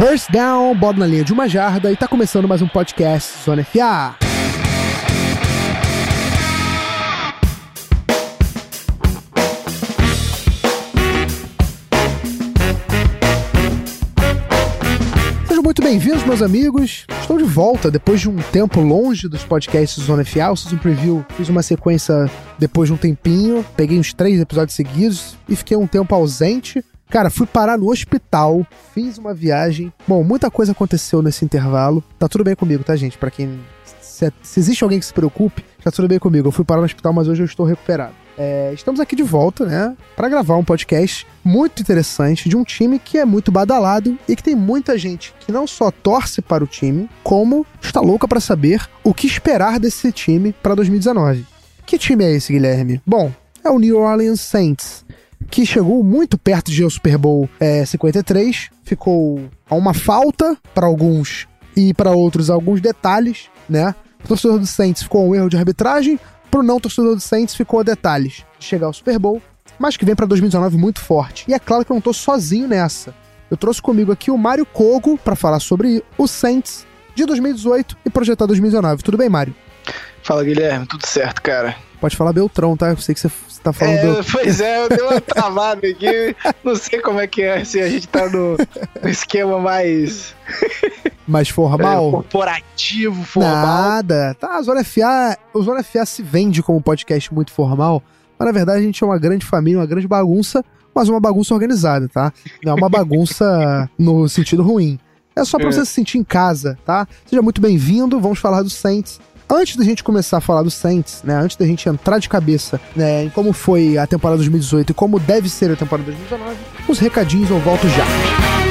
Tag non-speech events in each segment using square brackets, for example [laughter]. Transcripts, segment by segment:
First down, bola na linha de uma jarda e tá começando mais um podcast Zona FA. Sejam muito bem-vindos, meus amigos. Estou de volta depois de um tempo longe dos podcasts Zona FA. O Season Preview fiz uma sequência depois de um tempinho. Peguei uns três episódios seguidos e fiquei um tempo ausente. Cara, fui parar no hospital, fiz uma viagem. Bom, muita coisa aconteceu nesse intervalo. Tá tudo bem comigo, tá, gente? Para quem. Se, se, existe alguém que se preocupe, tá tudo bem comigo. Eu fui parar no hospital, mas hoje eu estou recuperado. É, estamos aqui de volta, né? Para gravar um podcast muito interessante de um time que é muito badalado e que tem muita gente que não só torce para o time, como está louca para saber o que esperar desse time para 2019. Que time é esse, Guilherme? Bom, é o New Orleans Saints que chegou muito perto de ao Super Bowl é, 53, ficou a uma falta para alguns e para outros alguns detalhes, né? O torcedor do Saints ficou um erro de arbitragem, para o não torcedor do Saints ficou detalhes de chegar ao Super Bowl, mas que vem para 2019 muito forte. E é claro que eu não estou sozinho nessa. Eu trouxe comigo aqui o Mário Kogo para falar sobre o Saints de 2018 e projetar 2019. Tudo bem, Mário? Fala, Guilherme. Tudo certo, cara. Pode falar Beltrão, tá? Eu sei que você tá falando. É. Pois é, eu dei uma [laughs] travada aqui. Não sei como é que é, se a gente tá no, no esquema mais. Mais formal? É, corporativo, formal. Nada. Tá, a Zona FA. O Zona FA se vende como um podcast muito formal, mas na verdade a gente é uma grande família, uma grande bagunça, mas uma bagunça organizada, tá? Não é uma bagunça [laughs] no sentido ruim. É só pra é. você se sentir em casa, tá? Seja muito bem-vindo, vamos falar do Saints antes da gente começar a falar do Saints, né, antes da gente entrar de cabeça né, em como foi a temporada 2018 e como deve ser a temporada 2019, os recadinhos eu volto já. Podcast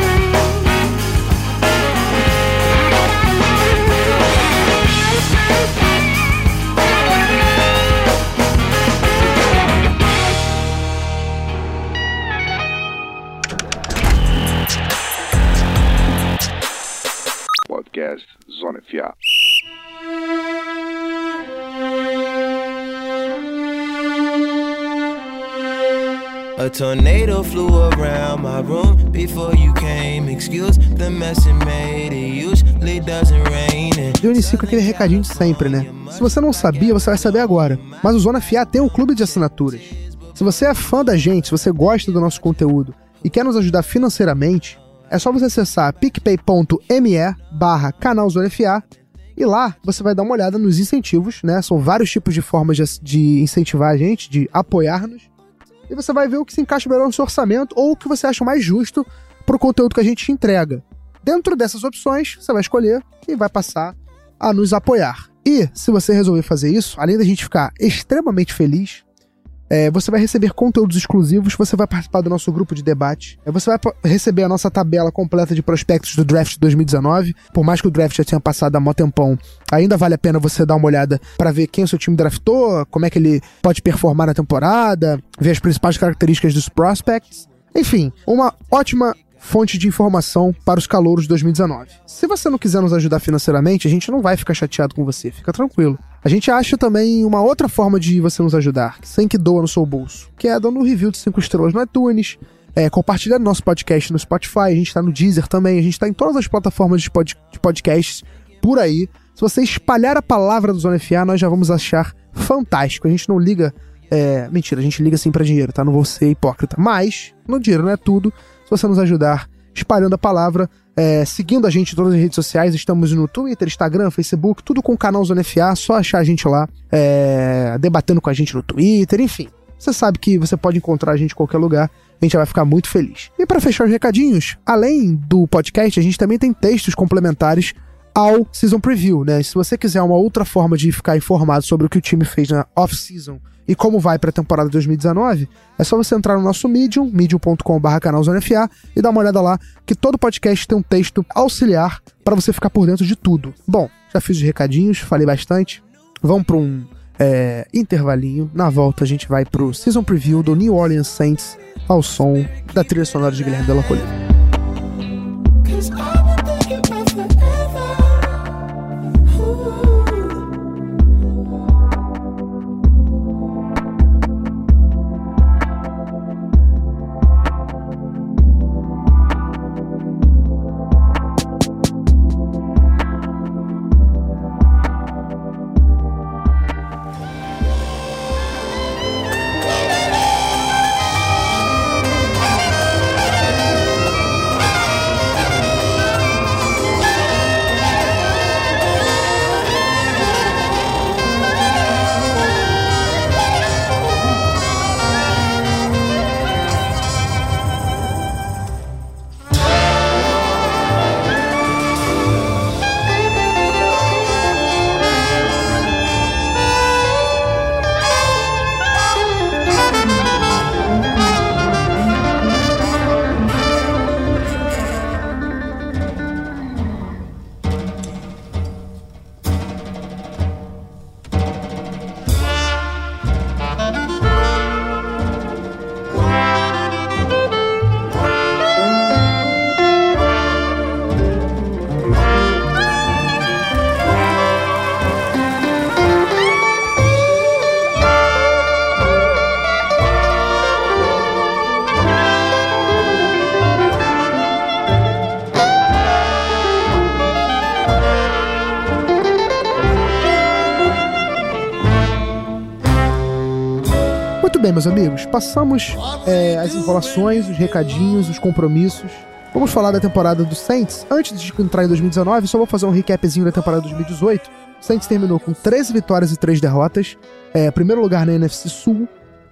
tornado flew around my room before you came. Excuse the mess it made. It usually doesn't rain. Inicio com aquele recadinho de sempre, né? Se você não sabia, você vai saber agora. Mas o Zona FA tem um clube de assinaturas. Se você é fã da gente, se você gosta do nosso conteúdo e quer nos ajudar financeiramente, é só você acessar picpay.me barra canal Zona FA e lá você vai dar uma olhada nos incentivos, né? São vários tipos de formas de incentivar a gente, de apoiar-nos e você vai ver o que se encaixa melhor no seu orçamento ou o que você acha mais justo para o conteúdo que a gente te entrega. Dentro dessas opções, você vai escolher e vai passar a nos apoiar. E se você resolver fazer isso, além da gente ficar extremamente feliz, é, você vai receber conteúdos exclusivos, você vai participar do nosso grupo de debate, é, você vai receber a nossa tabela completa de prospectos do draft 2019. Por mais que o draft já tenha passado há mó tempão, ainda vale a pena você dar uma olhada para ver quem o seu time draftou, como é que ele pode performar na temporada, ver as principais características dos prospects. Enfim, uma ótima fonte de informação para os calouros de 2019. Se você não quiser nos ajudar financeiramente, a gente não vai ficar chateado com você, fica tranquilo. A gente acha também uma outra forma de você nos ajudar, sem que doa no seu bolso, que é dando um review de 5 estrelas no iTunes, é, compartilhando nosso podcast no Spotify, a gente tá no Deezer também, a gente tá em todas as plataformas de, pod, de podcasts por aí. Se você espalhar a palavra do Zona FA, nós já vamos achar fantástico. A gente não liga. É, mentira, a gente liga sim para dinheiro, tá? Não vou ser hipócrita. Mas, no dinheiro não é tudo. Se você nos ajudar espalhando a palavra, é, seguindo a gente em todas as redes sociais, estamos no Twitter, Instagram, Facebook, tudo com o canal Zona FA, só achar a gente lá, é, debatendo com a gente no Twitter, enfim. Você sabe que você pode encontrar a gente em qualquer lugar, a gente vai ficar muito feliz. E para fechar os recadinhos, além do podcast, a gente também tem textos complementares ao Season Preview, né? Se você quiser uma outra forma de ficar informado sobre o que o time fez na off-season e como vai para a temporada 2019, é só você entrar no nosso Medium, medium.com.br canalzonefa e dar uma olhada lá, que todo podcast tem um texto auxiliar para você ficar por dentro de tudo. Bom, já fiz os recadinhos, falei bastante. Vamos para um é, intervalinho. Na volta a gente vai pro Season Preview do New Orleans Saints ao som da trilha sonora de Guilherme Della. Bem, meus amigos, passamos é, as enrolações, os recadinhos, os compromissos. Vamos falar da temporada do Saints. Antes de entrar em 2019, só vou fazer um recapzinho da temporada 2018. O Saints terminou com 13 vitórias e 3 derrotas, é, primeiro lugar na NFC Sul,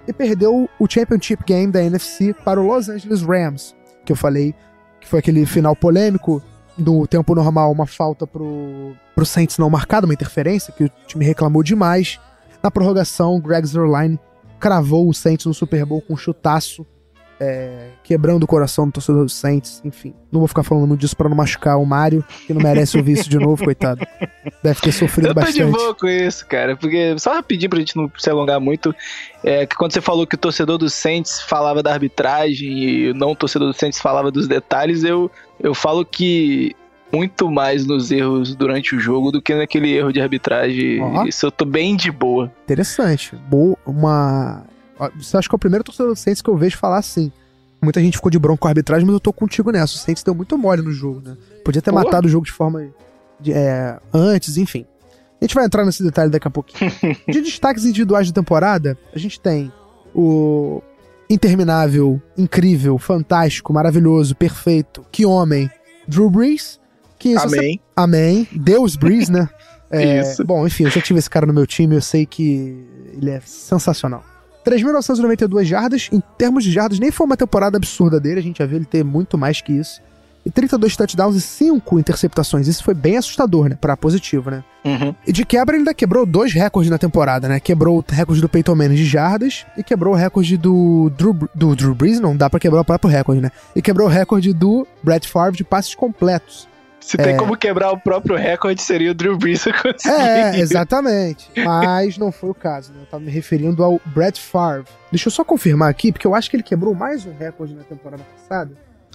e perdeu o Championship Game da NFC para o Los Angeles Rams, que eu falei que foi aquele final polêmico do tempo normal, uma falta pro, pro Saints não marcada, uma interferência, que o time reclamou demais. Na prorrogação, Greg Zerline cravou o Saints no Super Bowl com um chutaço é, quebrando o coração do torcedor do Saints, enfim. Não vou ficar falando muito disso pra não machucar o Mário, que não merece ouvir isso de novo, coitado. Deve ter sofrido bastante. Eu tô de boa com isso, cara, porque só rapidinho pra gente não se alongar muito, é que quando você falou que o torcedor do Saints falava da arbitragem e o não torcedor do Saints falava dos detalhes, eu, eu falo que muito mais nos erros durante o jogo do que naquele erro de arbitragem. Uhum. Isso eu tô bem de boa. Interessante. Boa, uma você acha que é o primeiro torcedor do Saints que eu vejo falar assim. Muita gente ficou de bronco com a arbitragem, mas eu tô contigo nessa. O Saints deu muito mole no jogo, né? Podia ter Pô. matado o jogo de forma. De, é, antes, enfim. A gente vai entrar nesse detalhe daqui a pouquinho. [laughs] de destaques individuais da temporada, a gente tem o interminável, incrível, fantástico, maravilhoso, perfeito, que homem, Drew Brees. Que Amém. Você... Amém. Deus Brees, né? [laughs] É, Isso. Bom, enfim, eu já tive esse cara no meu time, eu sei que ele é sensacional. 3.992 jardas, em termos de jardas, nem foi uma temporada absurda dele, a gente já viu ele ter muito mais que isso. E 32 touchdowns e 5 interceptações. Isso foi bem assustador, né? Pra positivo, né? Uhum. E de quebra, ele ainda quebrou dois recordes na temporada, né? Quebrou o recorde do Peyton Manning de jardas e quebrou o recorde do Drew, do Drew Brees, não dá pra quebrar o próprio recorde, né? E quebrou o recorde do Brett Favre de passes completos. Se é... tem como quebrar o próprio recorde, seria o Drew Brees É, exatamente. Mas não foi o caso, né? Eu tava me referindo ao Brett Favre. Deixa eu só confirmar aqui, porque eu acho que ele quebrou mais um recorde na temporada passada.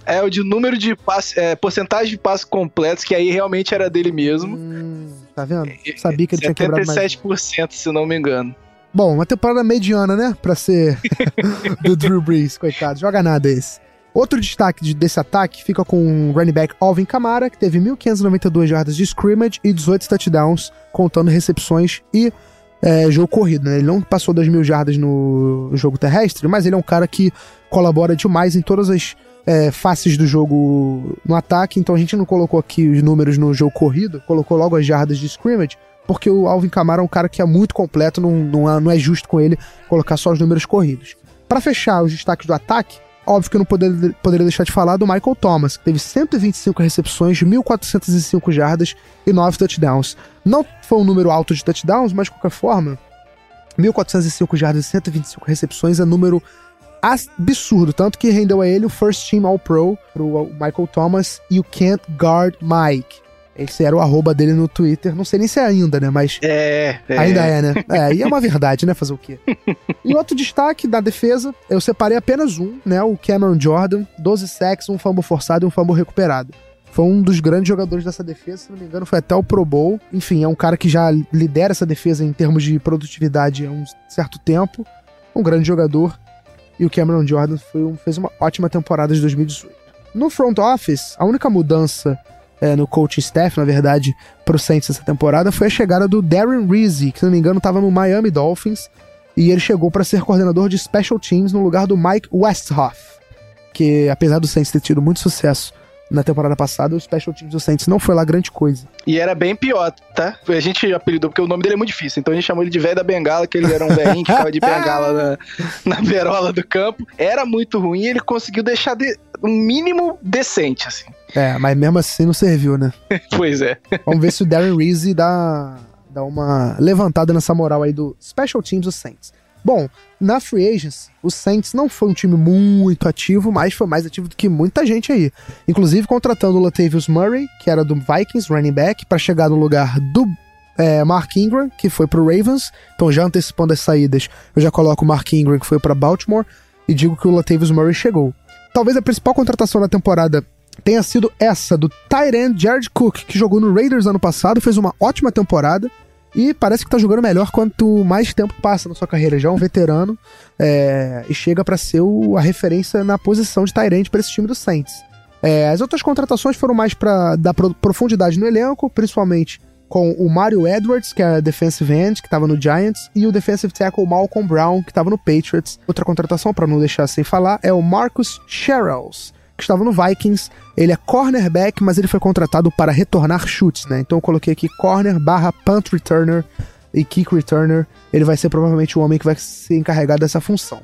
É, o de número de passe, é, porcentagem de passes completos, que aí realmente era dele mesmo. Hum, tá vendo? Sabia que ele tinha quebrado mais. 77%, se não me engano. Bom, uma temporada mediana, né? Pra ser [laughs] do Drew Brees, coitado. Joga nada esse. Outro destaque desse ataque fica com o running back Alvin Kamara, que teve 1.592 jardas de scrimmage e 18 touchdowns, contando recepções e é, jogo corrido. Né? Ele não passou das mil jardas no jogo terrestre, mas ele é um cara que colabora demais em todas as é, faces do jogo no ataque, então a gente não colocou aqui os números no jogo corrido, colocou logo as jardas de scrimmage, porque o Alvin Kamara é um cara que é muito completo, não, não, é, não é justo com ele colocar só os números corridos. Para fechar os destaques do ataque, Óbvio que eu não poder, poderia deixar de falar do Michael Thomas, que teve 125 recepções, 1.405 jardas e 9 touchdowns. Não foi um número alto de touchdowns, mas de qualquer forma, 1.405 jardas e 125 recepções é número absurdo, tanto que rendeu a ele o First Team All-Pro pro Michael Thomas e o Can't Guard Mike. Esse era o arroba dele no Twitter. Não sei nem se é ainda, né? Mas. É. é. Ainda é, né? É, e é uma verdade, né? Fazer o quê? [laughs] e outro destaque da defesa, eu separei apenas um, né? O Cameron Jordan, 12 sacks, um fumble forçado e um fumble recuperado. Foi um dos grandes jogadores dessa defesa, se não me engano, foi até o Pro Bowl. Enfim, é um cara que já lidera essa defesa em termos de produtividade há um certo tempo. Um grande jogador. E o Cameron Jordan um, fez uma ótima temporada de 2018. No front office, a única mudança é, no coaching staff, na verdade, pro Saints essa temporada foi a chegada do Darren Reese, que se não me engano estava no Miami Dolphins, e ele chegou para ser coordenador de special teams no lugar do Mike Westhoff, que apesar do Saints ter tido muito sucesso na temporada passada, o Special Teams do Saints não foi lá grande coisa. E era bem pior, tá? A gente apelidou, porque o nome dele é muito difícil, então a gente chamou ele de velho da bengala, que ele era um velhinho que ficava de bengala na, na berola do campo. Era muito ruim e ele conseguiu deixar de, um mínimo decente, assim. É, mas mesmo assim não serviu, né? [laughs] pois é. Vamos ver se o Darren Reese dá, dá uma levantada nessa moral aí do Special Teams do Saints. Bom, na Free Agents, o Saints não foi um time muito ativo, mas foi mais ativo do que muita gente aí. Inclusive contratando o Latavius Murray, que era do Vikings, running back, para chegar no lugar do é, Mark Ingram, que foi pro Ravens. Então, já antecipando as saídas, eu já coloco o Mark Ingram, que foi para Baltimore, e digo que o Latavius Murray chegou. Talvez a principal contratação da temporada tenha sido essa, do Tyrant Jared Cook, que jogou no Raiders ano passado, fez uma ótima temporada e parece que tá jogando melhor quanto mais tempo passa na sua carreira. Já é um veterano é, e chega para ser o, a referência na posição de Tyrant para esse time do Saints. É, as outras contratações foram mais para dar profundidade no elenco, principalmente com o Mario Edwards, que é defensive end, que estava no Giants, e o defensive tackle Malcolm Brown, que estava no Patriots. Outra contratação, para não deixar sem falar, é o Marcus Sherrills, que estava no Vikings. Ele é cornerback, mas ele foi contratado para retornar chutes, né? Então eu coloquei aqui corner barra punt returner e kick returner. Ele vai ser provavelmente o homem que vai se encarregar dessa função.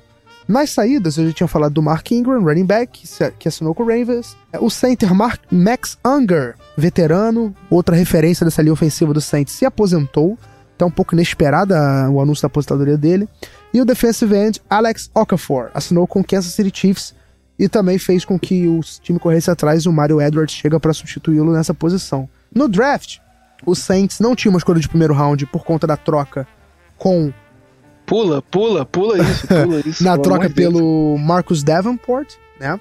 Nas saídas, eu já tinha falado do Mark Ingram, running back, que assinou com o Ravens. O center Mark, Max Unger, veterano, outra referência dessa linha ofensiva do Saints, se aposentou. Então, um pouco inesperada o anúncio da aposentadoria dele. E o defensive end Alex Okafor assinou com o Kansas City Chiefs e também fez com que o time corresse atrás e o Mario Edwards chega para substituí-lo nessa posição. No draft, o Saints não tinha uma escolha de primeiro round por conta da troca com Pula, pula, pula isso, [laughs] pula isso. Na troca pelo Marcus Davenport, né?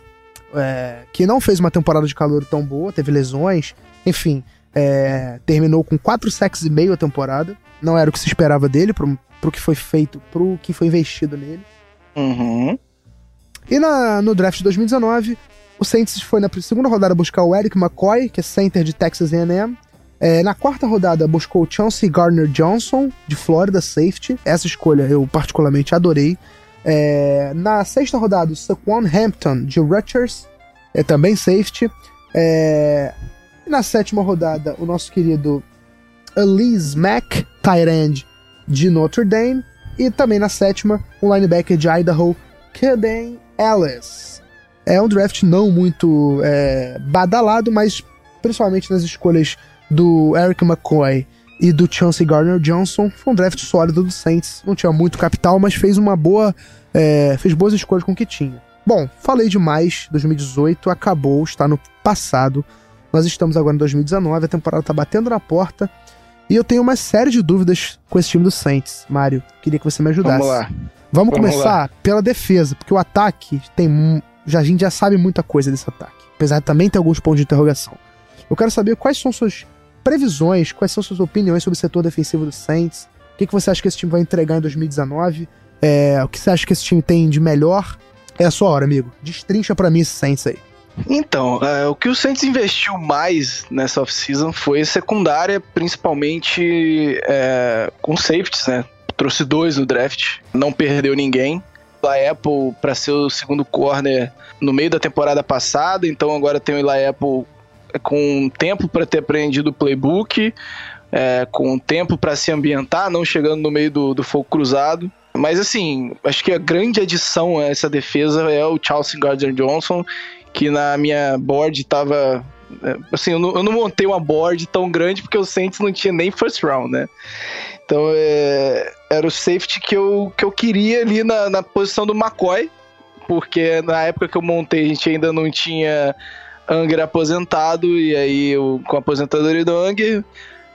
É, que não fez uma temporada de calor tão boa, teve lesões, enfim, é, terminou com 4 sacks e meio a temporada. Não era o que se esperava dele, pro, pro que foi feito, pro que foi investido nele. Uhum. E na, no draft de 2019, o Saints foi na segunda rodada buscar o Eric McCoy, que é center de Texas A&M, é, na quarta rodada, buscou Chauncey Gardner Johnson, de Florida Safety. Essa escolha eu particularmente adorei. É, na sexta rodada, Saquon Hampton, de Rutgers, é também safety. É, na sétima rodada, o nosso querido Elise Mack, tight end, de Notre Dame. E também na sétima, o linebacker de Idaho, Kaden Ellis. É um draft não muito é, badalado, mas principalmente nas escolhas do Eric McCoy e do Chauncey Gardner Johnson. Foi um draft sólido do Saints. Não tinha muito capital, mas fez uma boa. É, fez boas escolhas com o que tinha. Bom, falei demais. 2018 acabou, está no passado. Nós estamos agora em 2019, a temporada está batendo na porta. E eu tenho uma série de dúvidas com esse time do Saints. Mário, queria que você me ajudasse. Vamos lá. Vamos, Vamos começar lá. pela defesa, porque o ataque tem. Já, a gente já sabe muita coisa desse ataque. Apesar de também ter alguns pontos de interrogação. Eu quero saber quais são suas previsões, quais são suas opiniões sobre o setor defensivo do Saints? O que, que você acha que esse time vai entregar em 2019? É, o que você acha que esse time tem de melhor? É a sua hora, amigo. Destrincha para mim esse Saints aí. Então, é, o que o Saints investiu mais nessa off-season foi secundária, principalmente é, com safeties, né? Trouxe dois no draft, não perdeu ninguém. A Apple para ser o segundo corner no meio da temporada passada, então agora tem o Eli Apple com tempo para ter aprendido o playbook, é, com tempo para se ambientar, não chegando no meio do, do fogo cruzado. Mas assim, acho que a grande adição a essa defesa é o Chelsea Gardner Johnson, que na minha board estava é, assim, eu não, eu não, montei uma board tão grande porque o Saints não tinha nem first round, né? Então é, era o safety que eu, que eu queria ali na, na posição do McCoy, porque na época que eu montei a gente ainda não tinha Anger aposentado, e aí eu, com a aposentadoria do Anger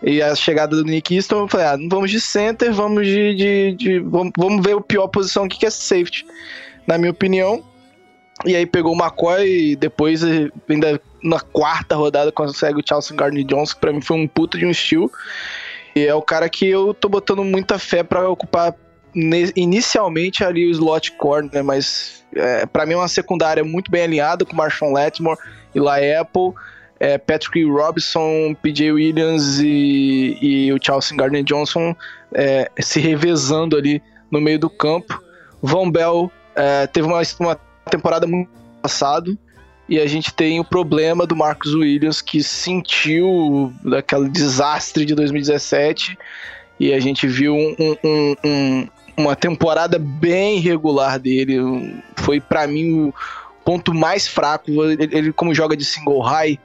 e a chegada do Nick Easton, eu falei, ah, não vamos de center, vamos de. de, de vamos, vamos, ver a pior posição que é safety, na minha opinião. E aí pegou o McCoy e depois, ainda na quarta rodada, consegue o Chelsea Gardner Johnson, que pra mim foi um puto de um estilo. E é o cara que eu tô botando muita fé para ocupar inicialmente ali o slot corner, né? mas é, para mim é uma secundária muito bem alinhada com Marshawn Lattimore Eli Apple, é, Patrick Robinson, PJ Williams e, e o Chelsea Gardner Johnson é, se revezando ali no meio do campo. Von Bell é, teve uma, uma temporada muito passado e a gente tem o problema do Marcus Williams que sentiu daquele desastre de 2017 e a gente viu um, um, um, uma temporada bem regular dele. Foi para mim o ponto mais fraco. Ele, ele como joga de single high,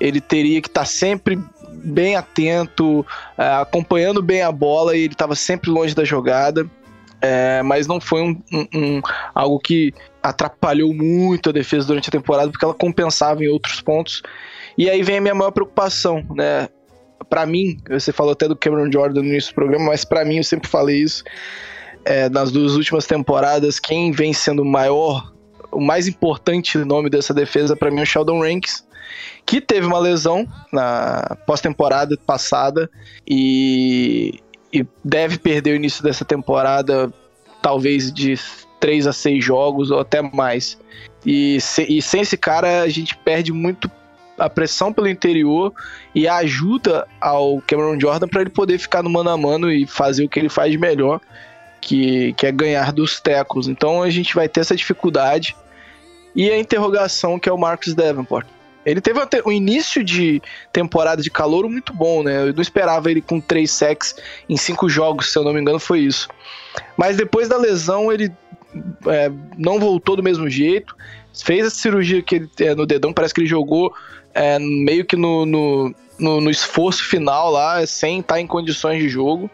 ele teria que estar tá sempre bem atento, é, acompanhando bem a bola e ele estava sempre longe da jogada. É, mas não foi um, um, um, algo que atrapalhou muito a defesa durante a temporada, porque ela compensava em outros pontos. E aí vem a minha maior preocupação, né? Para mim, você falou até do Cameron Jordan no início do programa, mas para mim eu sempre falei isso. É, nas duas últimas temporadas, quem vem sendo o maior o mais importante nome dessa defesa para mim é o Sheldon Ranks, que teve uma lesão na pós-temporada passada e, e deve perder o início dessa temporada, talvez de 3 a 6 jogos ou até mais. E, se, e sem esse cara a gente perde muito a pressão pelo interior e a ajuda ao Cameron Jordan para ele poder ficar no mano a mano e fazer o que ele faz de melhor, que, que é ganhar dos tecos. Então a gente vai ter essa dificuldade. E a interrogação que é o Marcus Davenport. Ele teve um início de temporada de calor muito bom, né? Eu não esperava ele com três sacks em cinco jogos, se eu não me engano, foi isso. Mas depois da lesão, ele é, não voltou do mesmo jeito. Fez a cirurgia que ele, é, no dedão, parece que ele jogou é, meio que no, no, no, no, esforço final lá, sem estar em condições de jogo.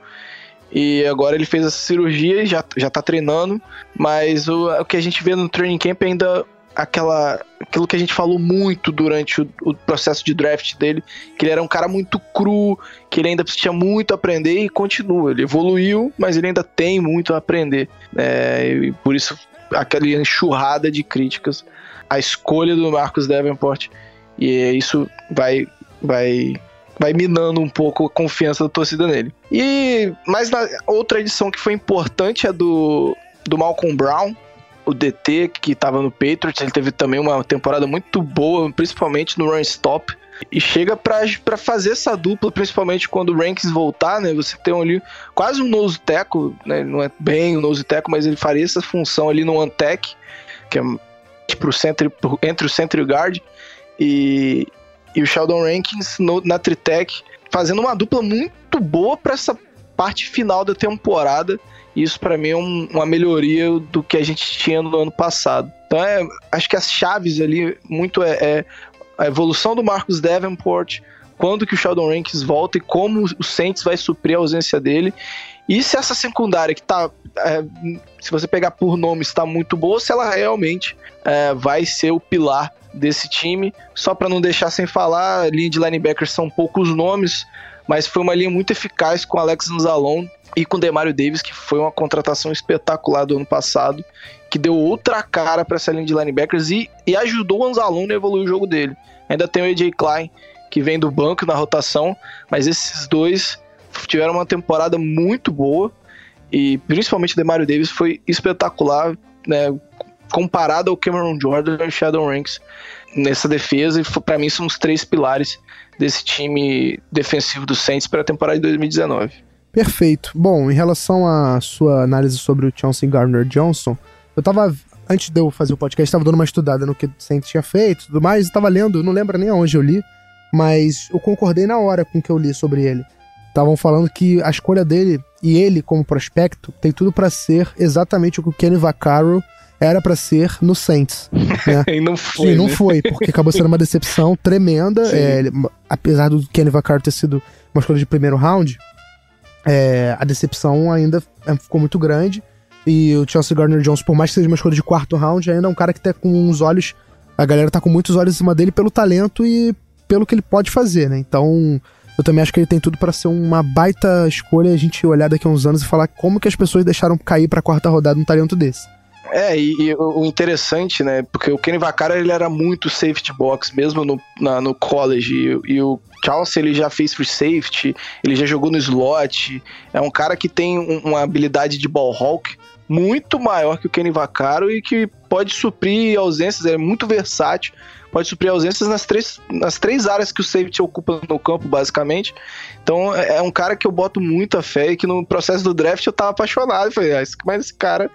E agora ele fez essa cirurgia e já, já tá treinando. Mas o, o que a gente vê no training camp ainda aquela aquilo que a gente falou muito durante o, o, processo de draft dele, que ele era um cara muito cru, que ele ainda tinha muito a aprender e continua. Ele evoluiu, mas ele ainda tem muito a aprender. É, e por isso aquela enxurrada de críticas à escolha do Marcos Davenport. E isso vai vai vai minando um pouco a confiança da torcida nele. E mais outra edição que foi importante é do do Malcolm Brown, o DT que estava no Patriots, ele teve também uma temporada muito boa, principalmente no run stop. E chega para fazer essa dupla, principalmente quando o Rankins voltar, né? Você tem ali quase um nose tackle, né? Não é bem o um nose tackle, mas ele faria essa função ali no one-tech, que é pro centro, entre o center e o guard. E, e o Sheldon Rankins no, na Tritec, fazendo uma dupla muito boa para essa parte final da temporada isso para mim é um, uma melhoria do que a gente tinha no ano passado. Então é, acho que as chaves ali muito é, é a evolução do Marcus Davenport, quando que o Sheldon Rankins volta e como o Saints vai suprir a ausência dele. E se essa secundária que tá. É, se você pegar por nome, está muito boa, se ela realmente é, vai ser o pilar desse time. Só para não deixar sem falar, a linha de linebackers são poucos nomes, mas foi uma linha muito eficaz com Alex Anzalone e com Demario Davis, que foi uma contratação espetacular do ano passado, que deu outra cara para essa linha de linebackers e, e ajudou o Anzalone a evoluir o jogo dele. Ainda tem o AJ Klein, que vem do banco na rotação, mas esses dois tiveram uma temporada muito boa e principalmente o Demario Davis foi espetacular, né, comparado ao Cameron Jordan e Shadow Ranks nessa defesa e para mim são os três pilares desse time defensivo do Saints para a temporada de 2019. Perfeito. Bom, em relação à sua análise sobre o Chauncey Gardner Johnson, eu tava. Antes de eu fazer o podcast, estava dando uma estudada no que o Saints tinha feito e tudo mais, estava lendo, não lembro nem aonde eu li, mas eu concordei na hora com o que eu li sobre ele. Estavam falando que a escolha dele e ele como prospecto tem tudo para ser exatamente o que o Kenny Vaccaro era para ser no Saints. Né? [laughs] e não foi. E não né? foi, porque acabou sendo uma decepção tremenda. É, ele, apesar do Kenny Vaccaro ter sido uma escolha de primeiro round, é, a decepção ainda é, ficou muito grande. E o Chelsea Gardner Jones, por mais que seja uma escolha de quarto round, ainda é um cara que tá com uns olhos. A galera tá com muitos olhos em cima dele pelo talento e pelo que ele pode fazer, né? Então, eu também acho que ele tem tudo para ser uma baita escolha a gente olhar daqui a uns anos e falar como que as pessoas deixaram cair pra quarta rodada um talento desse. É, e, e, o interessante, né? Porque o Kenny Vaccaro ele era muito safety box, mesmo no, na, no college. E, e, o Charles ele já fez free safety, ele já jogou no slot. É um cara que tem um, uma habilidade de ball hawk muito maior que o Kenny Vaccaro e que pode suprir ausências, é muito versátil. Pode suprir ausências nas três, nas três áreas que o safety ocupa no campo, basicamente. Então é, é um cara que eu boto muita fé e que no processo do draft eu tava apaixonado. falei, ah, mas esse cara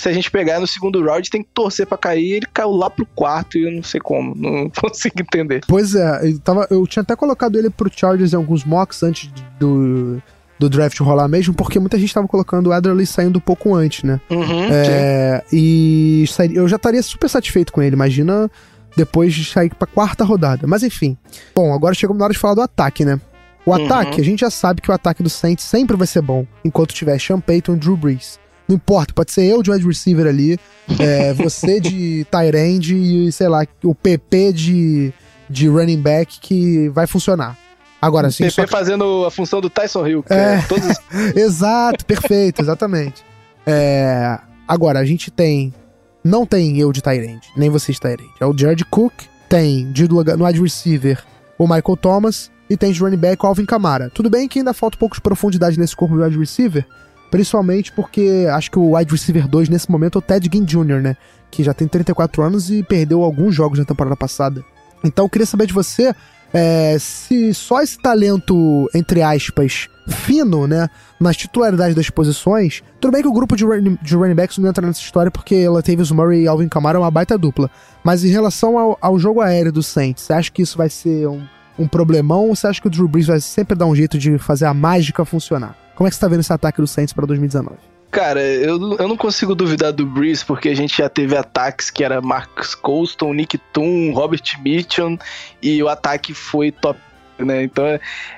se a gente pegar no segundo round, tem que torcer para cair. Ele caiu lá pro quarto e eu não sei como. Não [laughs] consigo entender. Pois é, eu, tava, eu tinha até colocado ele pro Chargers em alguns mocks antes do, do draft rolar mesmo, porque muita gente tava colocando o Adderley saindo um pouco antes, né? Uhum, é, e eu já estaria super satisfeito com ele. Imagina depois de sair pra quarta rodada. Mas enfim. Bom, agora chegou na hora de falar do ataque, né? O uhum. ataque, a gente já sabe que o ataque do Saints sempre vai ser bom, enquanto tiver Sean Payton e Drew Brees. Não importa, pode ser eu de wide receiver ali, é, você de [laughs] tight end e, sei lá, o PP de, de running back que vai funcionar. Agora, assim. PP fazendo a função do Tyson Hill. É, é todos... [laughs] exato, perfeito, exatamente. É, agora, a gente tem. Não tem eu de Tyrande, nem você de Tyrande. É o Jared Cook, tem de no wide receiver o Michael Thomas e tem de running back o Alvin Kamara. Tudo bem que ainda falta um pouco de profundidade nesse corpo de wide receiver, Principalmente porque acho que o wide receiver 2 nesse momento é o Ted Ginn Jr., né? Que já tem 34 anos e perdeu alguns jogos na temporada passada. Então eu queria saber de você é, se só esse talento, entre aspas, fino, né, nas titularidades das posições, tudo bem que o grupo de, de running backs não entra nessa história porque Latavius Murray e Alvin Kamara é uma baita dupla, mas em relação ao, ao jogo aéreo do Saints, você acha que isso vai ser um, um problemão ou você acha que o Drew Brees vai sempre dar um jeito de fazer a mágica funcionar? Como é que você tá vendo esse ataque do Saints para 2019? Cara, eu, eu não consigo duvidar do Breeze, porque a gente já teve ataques que era Marcus Colston, Nick Toon, Robert Mitchum, e o ataque foi top, né? Então,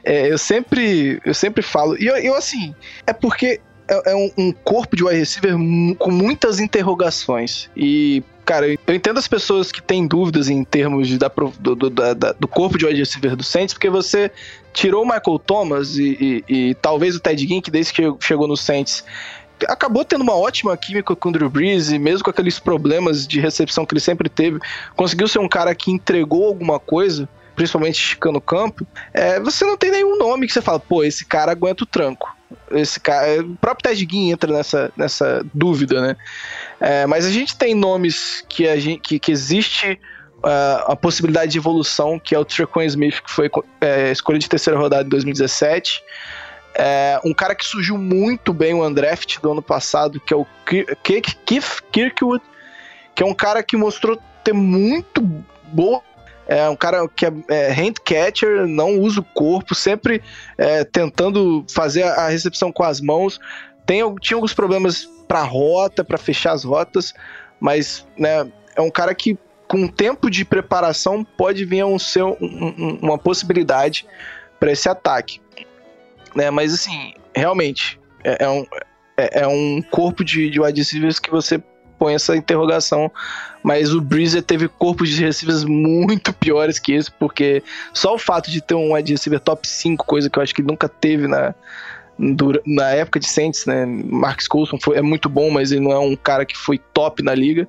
é, eu sempre eu sempre falo, e eu, eu assim, é porque é, é um, um, corpo de wide receiver com muitas interrogações, e cara, eu entendo as pessoas que têm dúvidas em termos de, da, do, do, da, do corpo de wide receiver do Saints, porque você tirou o Michael Thomas e, e, e talvez o Ted Ginn, que desde que chegou no Saints acabou tendo uma ótima química com o Drew Brees, e mesmo com aqueles problemas de recepção que ele sempre teve, conseguiu ser um cara que entregou alguma coisa, principalmente esticando o campo, é, você não tem nenhum nome que você fala, pô, esse cara aguenta o tranco. Esse cara, é, o próprio Ted Ginn entra nessa, nessa dúvida, né? É, mas a gente tem nomes que, a gente, que, que existe uh, a possibilidade de evolução, que é o Trequan Smith, que foi é, escolha de terceira rodada em 2017. É, um cara que surgiu muito bem o Undraft do ano passado, que é o Keith Kirkwood, que é um cara que mostrou ter muito boa. É um cara que é, é hand catcher, não usa o corpo, sempre é, tentando fazer a recepção com as mãos. Tem, tinha alguns problemas para rota, para fechar as rotas, mas né, é um cara que com tempo de preparação pode vir a um, ser um, uma possibilidade para esse ataque né? Mas assim, realmente, é, é um, é, é, um corpo de, de wide receivers que você põe essa interrogação. Mas o Breezer teve corpos de receivers muito piores que esse, porque só o fato de ter um wide receiver top 5, coisa que eu acho que nunca teve na, na época de Saints, né? Marcus Coulson foi, é muito bom, mas ele não é um cara que foi top na liga.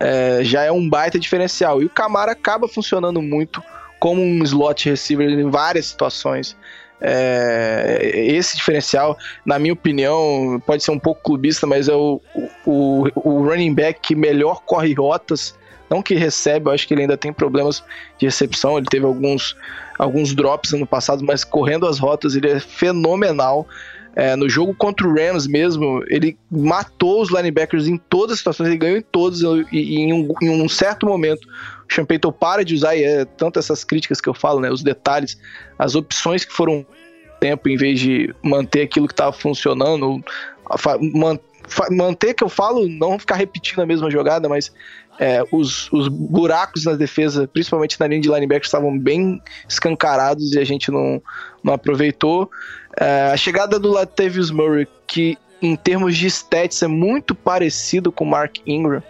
É, já é um baita diferencial. E o Camara acaba funcionando muito como um slot receiver em várias situações. É, esse diferencial, na minha opinião, pode ser um pouco clubista, mas é o, o, o running back que melhor corre rotas. Não que recebe, eu acho que ele ainda tem problemas de recepção. Ele teve alguns, alguns drops ano passado, mas correndo as rotas ele é fenomenal. É, no jogo contra o Rams mesmo, ele matou os linebackers em todas as situações, ele ganhou em todos, e, e em, um, em, um, certo momento, o Sean Payton para de usar, e é tanto essas críticas que eu falo, né, os detalhes, as opções que foram tempo, em vez de manter aquilo que estava funcionando, manter que eu falo, não ficar repetindo a mesma jogada, mas é, os, os buracos na defesa, principalmente na linha de linebacker, estavam bem escancarados e a gente não, não aproveitou. É, a chegada do Latavius Murray, que em termos de stats é muito parecido com o Mark Ingram,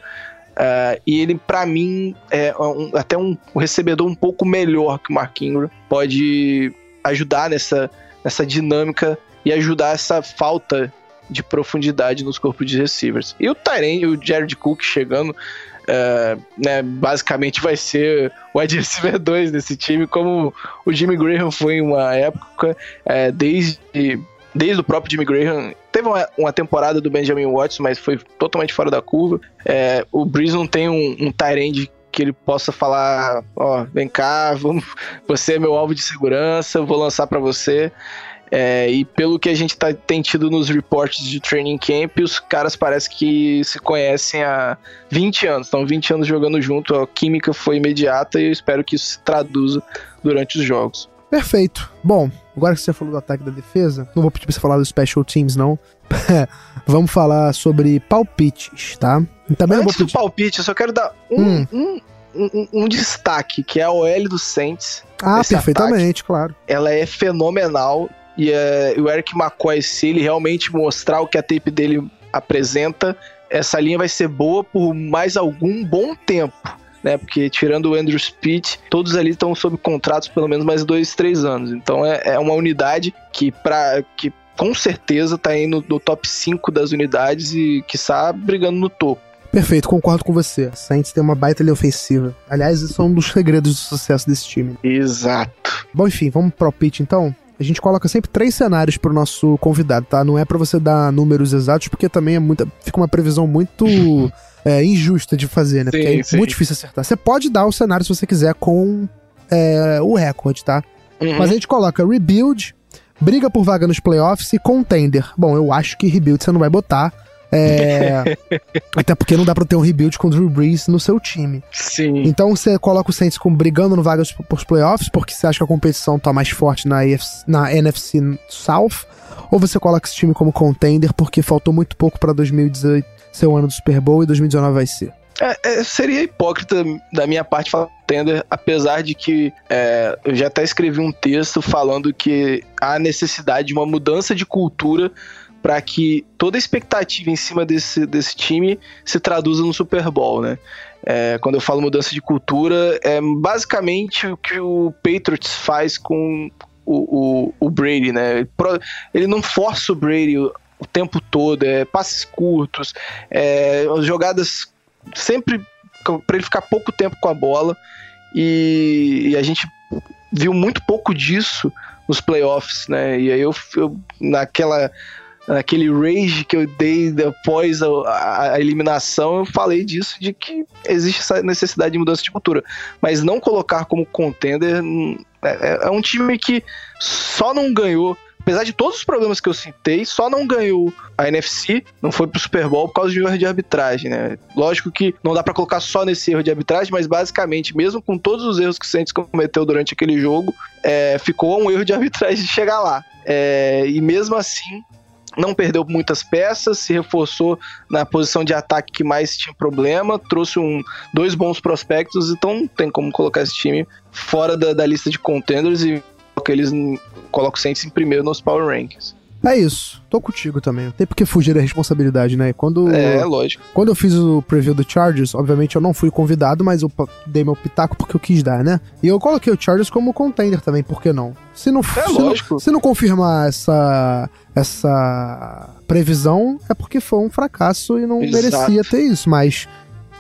Uh, e ele, para mim, é um, até um, um, recebedor um pouco melhor que o Mark Ingram. Pode ajudar nessa, nessa dinâmica e ajudar essa falta de profundidade nos corpos de receivers. E o Tyrene, o Jared Cook chegando, uh, né, basicamente vai ser o wide receiver [laughs] 2 desse time, como o Jimmy Graham foi em uma época, uh, desde, desde o próprio Jimmy Graham. Teve uma, uma, temporada do Benjamin Watson, mas foi totalmente fora da curva. Uh, o Breeze não tem um, um Tyrande que ele possa falar, ó, vem cá, vamos, [laughs] você é meu alvo de segurança, vou lançar para você. É, e pelo que a gente tá, tem tido nos reportes de training camp, os caras parecem que se conhecem há 20 anos, estão 20 anos jogando junto, a química foi imediata e eu espero que isso se traduza durante os jogos. Perfeito. Bom, agora que você falou do ataque da defesa, não vou pedir pra você falar dos special teams, não. [laughs] Vamos falar sobre palpites, tá? Também Antes pedir... do palpite, eu só quero dar um, hum. um, um, um, destaque, que é a OL do Saints. Ah, perfeitamente, ataque. claro. Ela é fenomenal e uh, o Eric McCoy, se ele realmente mostrar o que a tape dele apresenta, essa linha vai ser boa por mais algum bom tempo. Né, porque tirando o Andrew Speed, todos ali estão sob contratos pelo menos mais dois, três anos. Então é, é uma unidade que, pra, que com certeza está indo no top 5 das unidades e que está brigando no topo. Perfeito, concordo com você. Saints tem uma baita linha ofensiva. Aliás, isso é um dos segredos do sucesso desse time. Exato. Bom, enfim, vamos pro pitch então? A gente coloca sempre três cenários pro nosso convidado, tá? Não é para você dar números exatos, porque também é muita, fica uma previsão muito [laughs] é, injusta de fazer, né? Sim, porque é sim. muito difícil acertar. Você pode dar o cenário se você quiser com é, o recorde, tá? Uhum. Mas a gente coloca rebuild, briga por vaga nos playoffs e contender. Bom, eu acho que rebuild você não vai botar. É... [laughs] Até porque não dá pra ter um rebuild com o Drew Brees no seu time. Sim. Então você coloca o Saints como brigando no vagas pros playoffs, porque você acha que a competição tá mais forte na, AFC, na NFC South, ou você coloca esse time como contender porque faltou muito pouco pra 2018 ser o ano do Super Bowl e 2019 vai ser. É, é, seria hipócrita da minha parte falar contender, apesar de que é, eu já até escrevi um texto falando que há necessidade de uma mudança de cultura para que toda expectativa em cima desse, desse time se traduza no Super Bowl, né? É, quando eu falo mudança de cultura, é basicamente o que o Patriots faz com o, o, o Brady, né? Ele não força o Brady o, o tempo todo, é passes curtos, é, jogadas sempre para ele ficar pouco tempo com a bola e, e, a gente viu muito pouco disso nos playoffs, né? E aí eu, eu naquela naquele rage que eu dei após a, a, eliminação, eu falei disso, de que existe essa necessidade de mudança de cultura. Mas não colocar como contender hum, é, é um time que só não ganhou apesar de todos os problemas que eu citei, só não ganhou a NFC, não foi pro Super Bowl por causa de um erro de arbitragem, né? Lógico que não dá para colocar só nesse erro de arbitragem, mas basicamente, mesmo com todos os erros que o Saints cometeu durante aquele jogo, é, ficou um erro de arbitragem de chegar lá. É, e mesmo assim, não perdeu muitas peças, se reforçou na posição de ataque que mais tinha problema, trouxe um, dois bons prospectos, então não tem como colocar esse time fora da, da lista de contenders e eles colocam o Saints em primeiro nos Power Rankings. É isso, tô contigo também. Tem porque fugir da responsabilidade, né? Quando, é, lógico. Quando eu fiz o preview do Chargers, obviamente eu não fui convidado, mas eu dei meu pitaco porque eu quis dar, né? E eu coloquei o Chargers como contender também, por que não? Se não, é, se lógico. Não, se não confirmar essa, essa previsão, é porque foi um fracasso e não Exato. merecia ter isso. Mas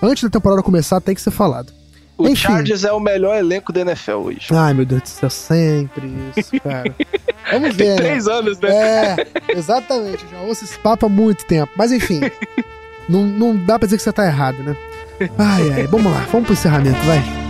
antes da temporada começar, tem que ser falado. O Enfim. Chargers é o melhor elenco da NFL hoje. Ai, meu Deus do céu, sempre isso, cara. [laughs] Vamos ver. Tem né? três né? anos, né? É, exatamente. Já ouço esse papo há muito tempo. Mas enfim, [laughs] não, não dá pra dizer que você tá errado, né? Ai, ai, vamos lá, vamos pro encerramento, vai.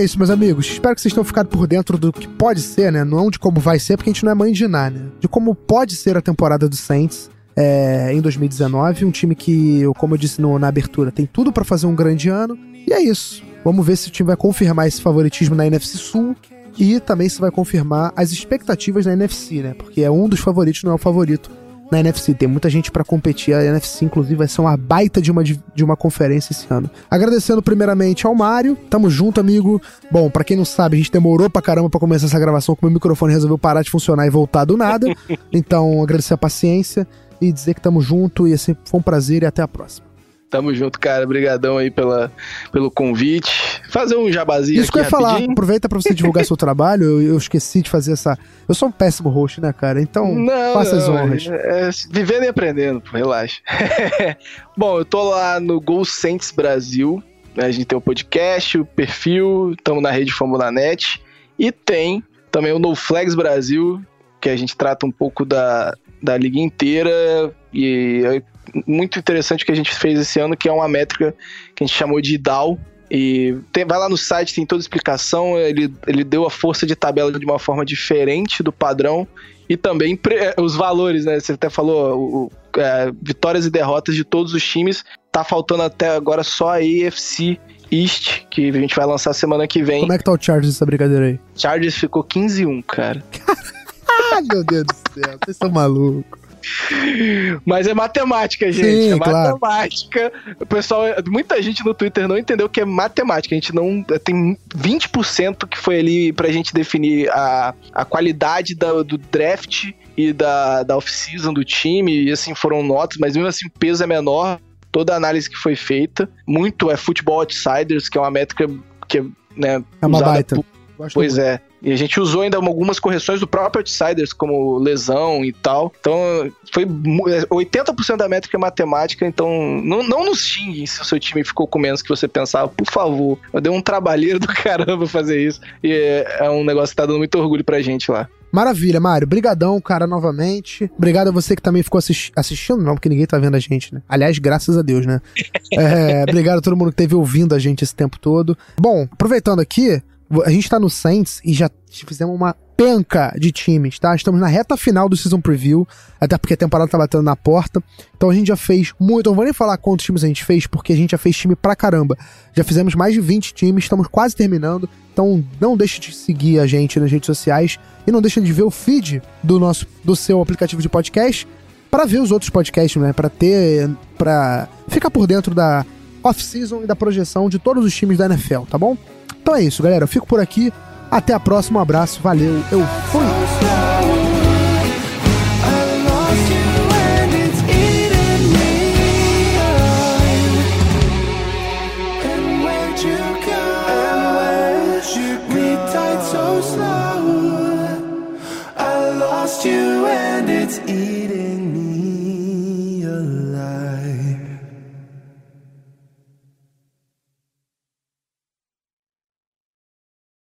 É isso, meus amigos. Espero que vocês tenham ficado por dentro do que pode ser, né? Não de como vai ser, porque a gente não é mãe de nada, né? De como pode ser a temporada do Saints é, em 2019. Um time que, como eu disse no, na abertura, tem tudo para fazer um grande ano. E é isso. Vamos ver se o time vai confirmar esse favoritismo na NFC Sul e também se vai confirmar as expectativas na NFC, né? Porque é um dos favoritos, não é o favorito na NFC. Tem muita gente para competir. A NFC, inclusive, vai ser uma baita de uma, de uma conferência esse ano. Agradecendo primeiramente ao Mário. Tamo junto, amigo. Bom, para quem não sabe, a gente demorou pra caramba pra começar essa gravação, que meu microfone resolveu parar de funcionar e voltar do nada. [laughs] Então, agradecer a paciência. e dizer que tamo junto e assim, foi um prazer e até a próxima. Tamo junto, cara. Obrigadão aí pela, pelo convite. Fazer um jabazinho Isso que eu ia falar. Aproveita pra você divulgar seu trabalho. Eu, eu, esqueci de fazer essa... Eu sou um péssimo host, né, cara? Então, não, faça as honras. É, é, vivendo e aprendendo, pô, relaxa. [laughs] Bom, eu tô lá no Gol Saints Brasil. A gente tem o podcast, o perfil, estamos na rede Fórmula Net. E tem também o No Flags Brasil, que a gente trata um pouco da, da liga inteira. E muito interessante que a gente fez esse ano, que é uma métrica que a gente chamou de DAO. E tem, vai lá no site, tem toda a explicação. Ele, ele deu a força de tabela de uma forma diferente do padrão. E também os valores, né? Você até falou, o, é, vitórias e derrotas de todos os times. Tá faltando até agora só a AFC East, que a gente vai lançar semana que vem. Como é que tá o Chargers dessa brincadeira aí? Chargers ficou 15-1, cara. [laughs] Ai, meu Deus do céu, vocês estão malucos. Mas é matemática, gente. Sim, é matemática. Claro. O pessoal, muita gente no Twitter não entendeu que é matemática. A gente não. Tem 20% que foi ali pra gente definir a, a qualidade da, do draft e da, da off-season do time. E assim, foram notas, mas mesmo assim o peso é menor. Toda a análise que foi feita. Muito é Football Outsiders, que é uma métrica que é, né, é uma baita. Por, pois muito. é. E a gente usou ainda algumas correções do próprio Outsiders, como lesão e tal. Então, foi 80% da métrica é matemática, então não, não nos xinguem se o seu time ficou com menos que você pensava. Por favor, eu dei um trabalheiro do [laughs] caramba fazer isso. E é, é um negócio que tá dando muito orgulho pra gente lá. Maravilha, Mário. Brigadão, cara, novamente. Obrigado a você que também ficou assisti assistindo, não, porque ninguém tá vendo a gente, né? Aliás, graças a Deus, né? [laughs] é, obrigado a todo mundo que esteve ouvindo a gente esse tempo todo. Bom, aproveitando aqui, a gente tá no Saints e já fizemos uma penca de times, tá? Estamos na reta final do Season Preview, até porque a temporada tá batendo na porta. Então a gente já fez muito. Não vou nem falar quantos times a gente fez, porque a gente já fez time pra caramba. Já fizemos mais de 20 times, estamos quase terminando. Então não deixe de seguir a gente nas redes sociais e não deixe de ver o feed do nosso do seu aplicativo de podcast para ver os outros podcasts, né? Para ter para ficar por dentro da off-season e da projeção de todos os times da NFL, tá bom? Então é isso, galera. Eu fico por aqui. Até a próxima. Um abraço. Valeu. Eu fui.